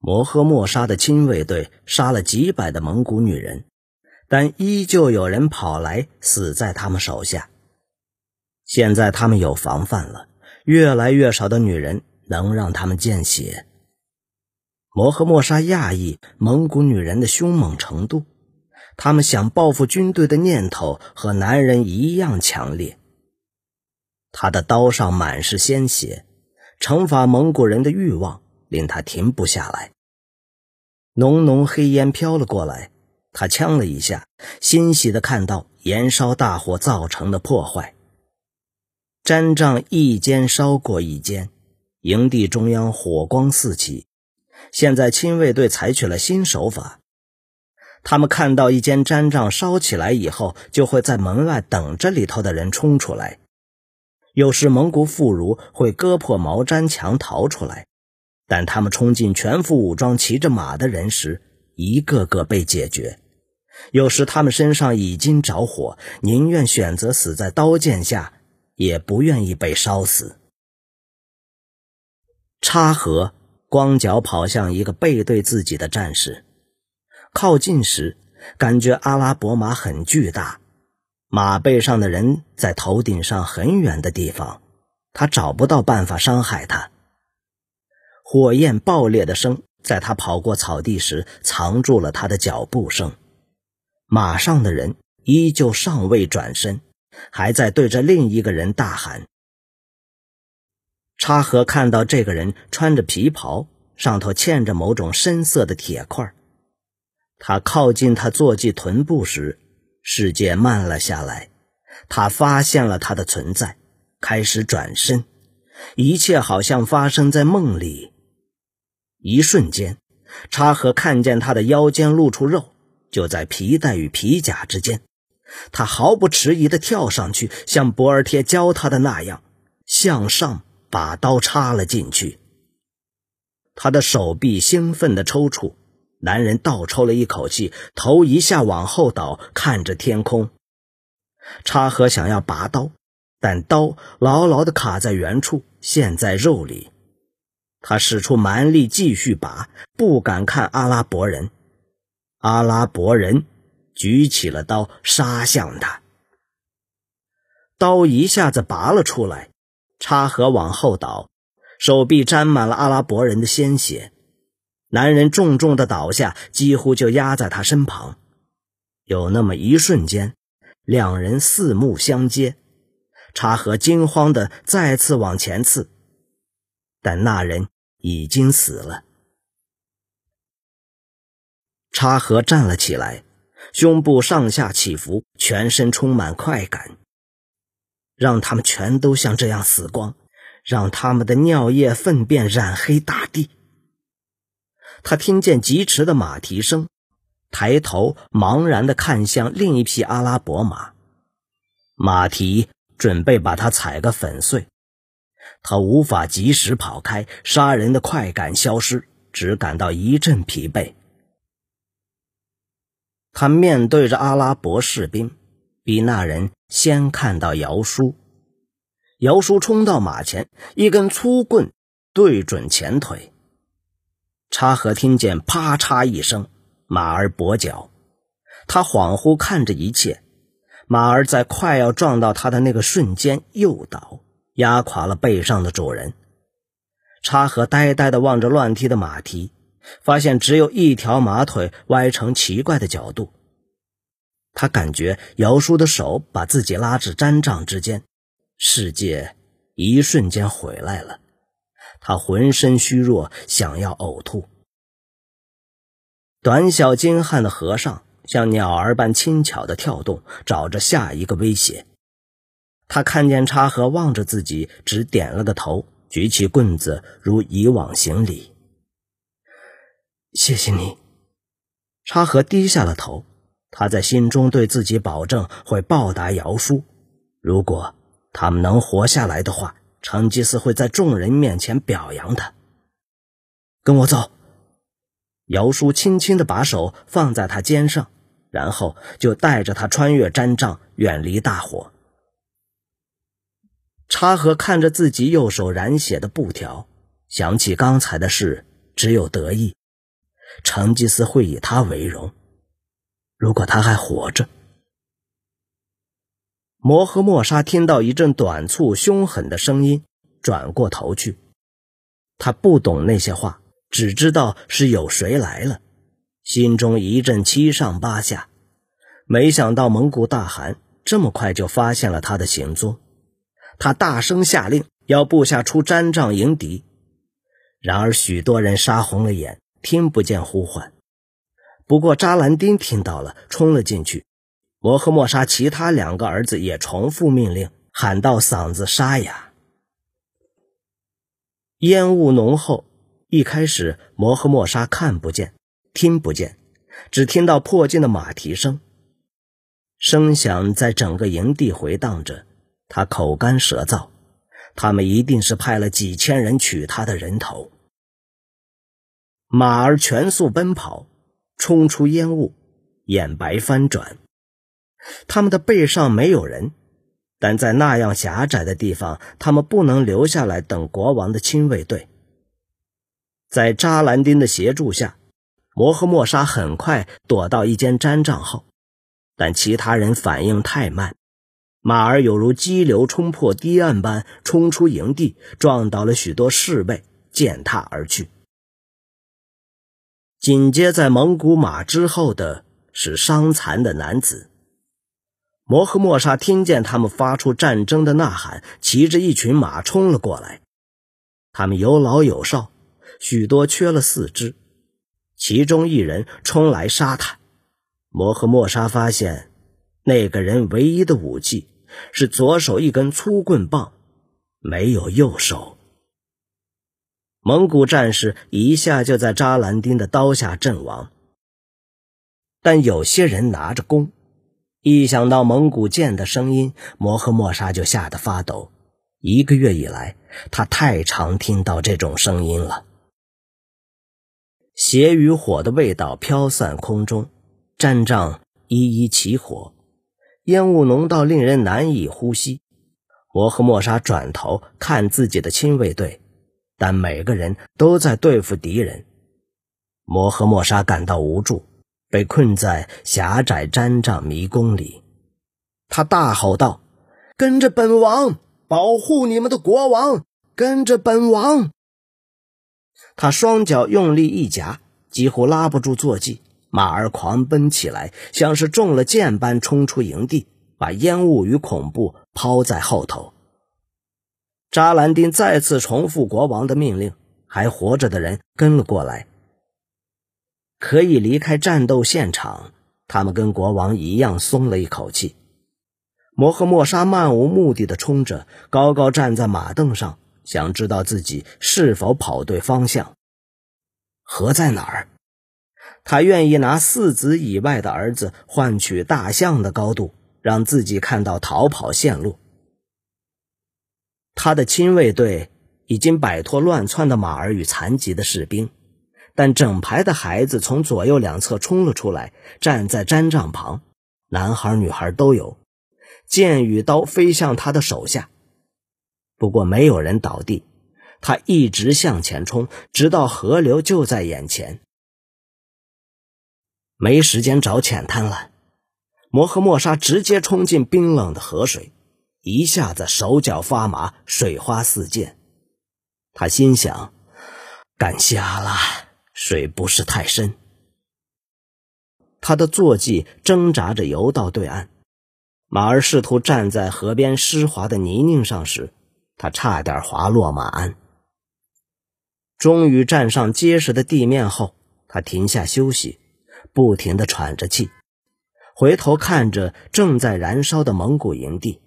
摩诃末沙的亲卫队杀了几百的蒙古女人，但依旧有人跑来死在他们手下。现在他们有防范了，越来越少的女人能让他们见血。摩诃末沙讶异蒙古女人的凶猛程度，他们想报复军队的念头和男人一样强烈。他的刀上满是鲜血，惩罚蒙古人的欲望。令他停不下来。浓浓黑烟飘了过来，他呛了一下，欣喜地看到燃烧大火造成的破坏。毡帐一间烧过一间，营地中央火光四起。现在亲卫队采取了新手法，他们看到一间毡帐烧起来以后，就会在门外等着里头的人冲出来。有时蒙古妇孺会割破毛毡墙逃出来。但他们冲进全副武装、骑着马的人时，一个个被解决。有时他们身上已经着火，宁愿选择死在刀剑下，也不愿意被烧死。插河光脚跑向一个背对自己的战士，靠近时感觉阿拉伯马很巨大，马背上的人在头顶上很远的地方，他找不到办法伤害他。火焰爆裂的声，在他跑过草地时藏住了他的脚步声。马上的人依旧尚未转身，还在对着另一个人大喊。插河看到这个人穿着皮袍，上头嵌着某种深色的铁块。他靠近他坐骑臀部时，世界慢了下来。他发现了他的存在，开始转身，一切好像发生在梦里。一瞬间，插河看见他的腰间露出肉，就在皮带与皮甲之间。他毫不迟疑地跳上去，像博尔贴教他的那样，向上把刀插了进去。他的手臂兴奋地抽搐，男人倒抽了一口气，头一下往后倒，看着天空。插河想要拔刀，但刀牢牢地卡在原处，陷在肉里。他使出蛮力继续拔，不敢看阿拉伯人。阿拉伯人举起了刀，杀向他。刀一下子拔了出来，插河往后倒，手臂沾满了阿拉伯人的鲜血。男人重重的倒下，几乎就压在他身旁。有那么一瞬间，两人四目相接。插河惊慌的再次往前刺。但那人已经死了。插河站了起来，胸部上下起伏，全身充满快感。让他们全都像这样死光，让他们的尿液、粪便染黑大地。他听见疾驰的马蹄声，抬头茫然地看向另一匹阿拉伯马，马蹄准备把它踩个粉碎。他无法及时跑开，杀人的快感消失，只感到一阵疲惫。他面对着阿拉伯士兵，比那人先看到姚叔。姚叔冲到马前，一根粗棍对准前腿。插河听见啪嚓一声，马儿跛脚。他恍惚看着一切，马儿在快要撞到他的那个瞬间又倒。压垮了背上的主人，插河呆呆地望着乱踢的马蹄，发现只有一条马腿歪成奇怪的角度。他感觉姚叔的手把自己拉至毡帐之间，世界一瞬间回来了。他浑身虚弱，想要呕吐。短小精悍的和尚像鸟儿般轻巧地跳动，找着下一个威胁。他看见插河望着自己，只点了个头，举起棍子如以往行礼。谢谢你，插河低下了头。他在心中对自己保证会报答姚叔，如果他们能活下来的话，成吉思会在众人面前表扬他。跟我走。姚叔轻轻地把手放在他肩上，然后就带着他穿越毡帐，远离大火。插河看着自己右手染血的布条，想起刚才的事，只有得意。成吉思会以他为荣。如果他还活着，摩诃莫沙听到一阵短促凶狠的声音，转过头去。他不懂那些话，只知道是有谁来了，心中一阵七上八下。没想到蒙古大汗这么快就发现了他的行踪，他大声下令要部下出毡帐迎敌。然而许多人杀红了眼，听不见呼唤。不过扎兰丁听到了，冲了进去。摩诃莫沙其他两个儿子也重复命令，喊到嗓子沙哑。烟雾浓厚，一开始摩诃莫沙看不见，听不见，只听到迫近的马蹄声。声响在整个营地回荡着，他口干舌燥。他们一定是派了几千人取他的人头。马儿全速奔跑，冲出烟雾，眼白翻转。他们的背上没有人，但在那样狭窄的地方，他们不能留下来等国王的亲卫队。在扎兰丁的协助下，摩诃莫沙很快躲到一间毡帐后。但其他人反应太慢，马儿有如激流冲破堤岸般冲出营地，撞倒了许多侍卫，践踏而去。紧接在蒙古马之后的是伤残的男子。摩诃莫沙听见他们发出战争的呐喊，骑着一群马冲了过来。他们有老有少，许多缺了四肢，其中一人冲来杀他。摩诃莫沙发现，那个人唯一的武器是左手一根粗棍棒，没有右手。蒙古战士一下就在扎兰丁的刀下阵亡。但有些人拿着弓，一想到蒙古剑的声音，摩诃莫沙就吓得发抖。一个月以来，他太常听到这种声音了。血与火的味道飘散空中。战仗一一起火，烟雾浓到令人难以呼吸。摩诃莫沙转头看自己的亲卫队，但每个人都在对付敌人。摩诃莫沙感到无助，被困在狭窄毡帐迷宫里。他大吼道：“跟着本王，保护你们的国王！跟着本王！”他双脚用力一夹，几乎拉不住坐骑。马儿狂奔起来，像是中了箭般冲出营地，把烟雾与恐怖抛在后头。扎兰丁再次重复国王的命令，还活着的人跟了过来。可以离开战斗现场，他们跟国王一样松了一口气。摩诃莫沙漫无目的的冲着，高高站在马凳上，想知道自己是否跑对方向。河在哪儿？他愿意拿四子以外的儿子换取大象的高度，让自己看到逃跑线路。他的亲卫队已经摆脱乱窜的马儿与残疾的士兵，但整排的孩子从左右两侧冲了出来，站在毡帐旁，男孩女孩都有，剑与刀飞向他的手下，不过没有人倒地。他一直向前冲，直到河流就在眼前。没时间找浅滩了，摩诃莫沙直接冲进冰冷的河水，一下子手脚发麻，水花四溅。他心想：干瞎了，水不是太深。他的坐骑挣扎着游到对岸，马儿试图站在河边湿滑的泥泞上时，他差点滑落马鞍。终于站上结实的地面后，他停下休息。不停地喘着气，回头看着正在燃烧的蒙古营地。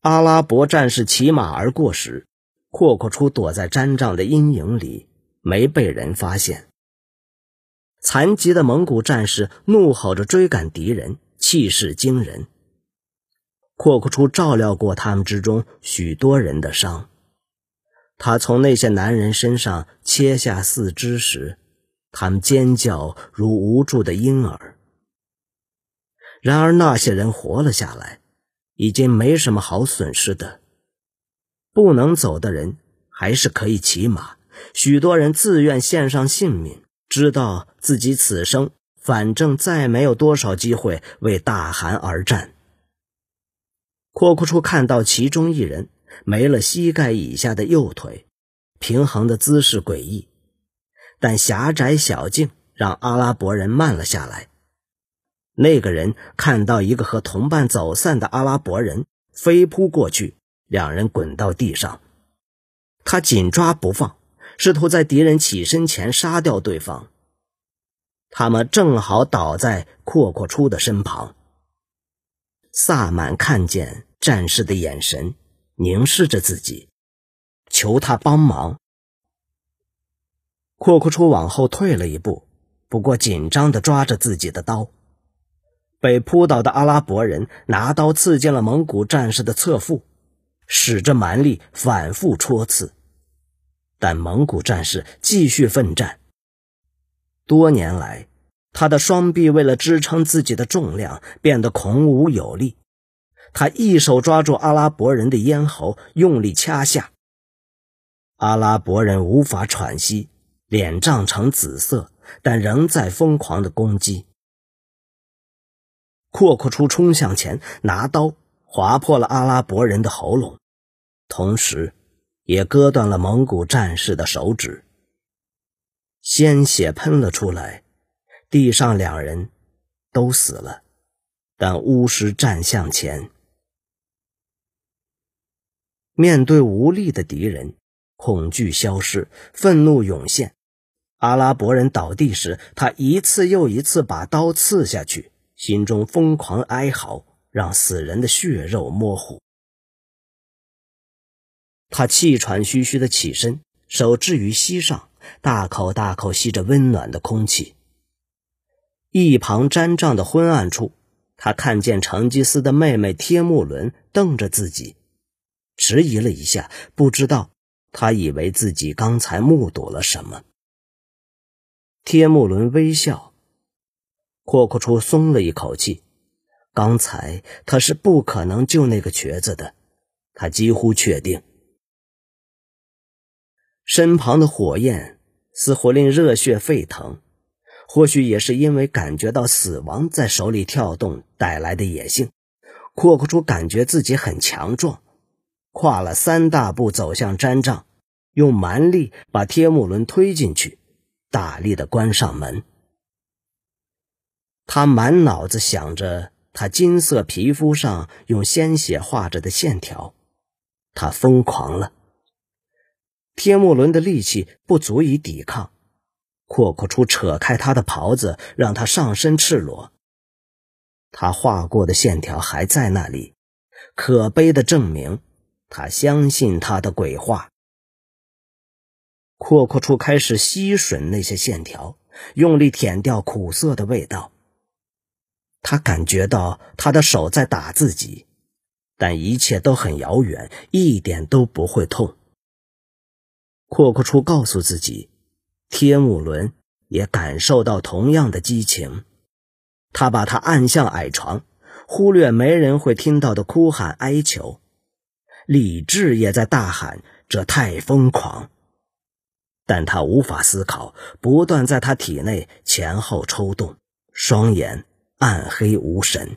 阿拉伯战士骑马而过时，阔阔出躲在毡帐的阴影里，没被人发现。残疾的蒙古战士怒吼着追赶敌人，气势惊人。阔阔出照料过他们之中许多人的伤，他从那些男人身上切下四肢时。他们尖叫如无助的婴儿。然而那些人活了下来，已经没什么好损失的。不能走的人还是可以骑马，许多人自愿献上性命，知道自己此生反正再没有多少机会为大汗而战。阔阔出看到其中一人没了膝盖以下的右腿，平衡的姿势诡异，但狭窄小径让阿拉伯人慢了下来。那个人看到一个和同伴走散的阿拉伯人，飞扑过去，两人滚到地上，他紧抓不放。试图在敌人起身前杀掉对方。他们正好倒在阔阔初的身旁。萨满看见战士的眼神，凝视着自己，求他帮忙。阔阔初往后退了一步，不过紧张地抓着自己的刀。被扑倒的阿拉伯人拿刀刺进了蒙古战士的侧腹，使着蛮力反复戳刺。但蒙古战士继续奋战。多年来，他的双臂为了支撑自己的重量变得孔武有力。他一手抓住阿拉伯人的咽喉，用力掐下。阿拉伯人无法喘息，脸涨成紫色，但仍在疯狂的攻击。阔阔出冲向前，拿刀划破了阿拉伯人的喉咙，同时。也割断了蒙古战士的手指，鲜血喷了出来，地上两人都死了。但巫师战向前，面对无力的敌人，恐惧消失，愤怒涌现。阿拉伯人倒地时，他一次又一次把刀刺下去，心中疯狂哀嚎，让死人的血肉模糊。他气喘吁吁的起身，手置于膝上，大口大口吸着温暖的空气。一旁毡帐的昏暗处，他看见成吉思的妹妹帖木伦瞪着自己，迟疑了一下，不知道他以为自己刚才目睹了什么。帖木伦微笑，阔阔初松了一口气。刚才他是不可能救那个瘸子的，他几乎确定。身旁的火焰似乎令热血沸腾，或许也是因为感觉到死亡在手里跳动带来的野性。阔阔初感觉自己很强壮，跨了三大步走向毡帐，用蛮力把贴木伦推进去，大力的关上门。他满脑子想着他金色皮肤上用鲜血画着的线条，他疯狂了。天木伦的力气不足以抵抗，阔阔初扯开他的袍子，让他上身赤裸。他画过的线条还在那里，可悲的证明他相信他的鬼话。阔阔处开始吸吮那些线条，用力舔掉苦涩的味道。他感觉到他的手在打自己，但一切都很遥远，一点都不会痛。阔阔处告诉自己，天木伦也感受到同样的激情。他把他按向矮床，忽略没人会听到的哭喊哀求。理智也在大喊：“这太疯狂！”但他无法思考，不断在他体内前后抽动，双眼暗黑无神。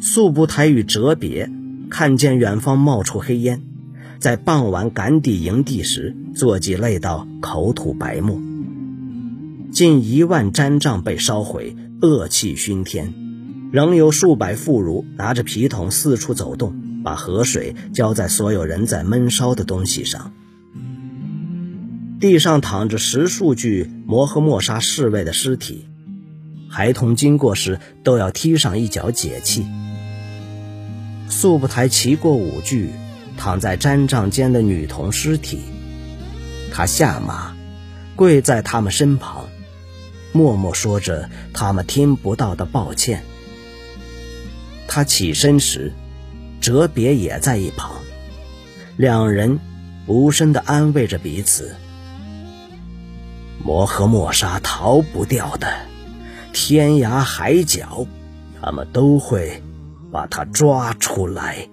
素不台与哲别看见远方冒出黑烟。在傍晚赶抵营地时，坐骑累到口吐白沫。近一万毡帐被烧毁，恶气熏天，仍有数百妇孺拿着皮桶四处走动，把河水浇在所有人在闷烧的东西上。地上躺着十数具摩诃末沙侍卫的尸体，孩童经过时都要踢上一脚解气。素不台骑过五具。躺在毡帐间的女童尸体，他下马，跪在他们身旁，默默说着他们听不到的抱歉。他起身时，哲别也在一旁，两人无声地安慰着彼此。魔和莫沙逃不掉的，天涯海角，他们都会把他抓出来。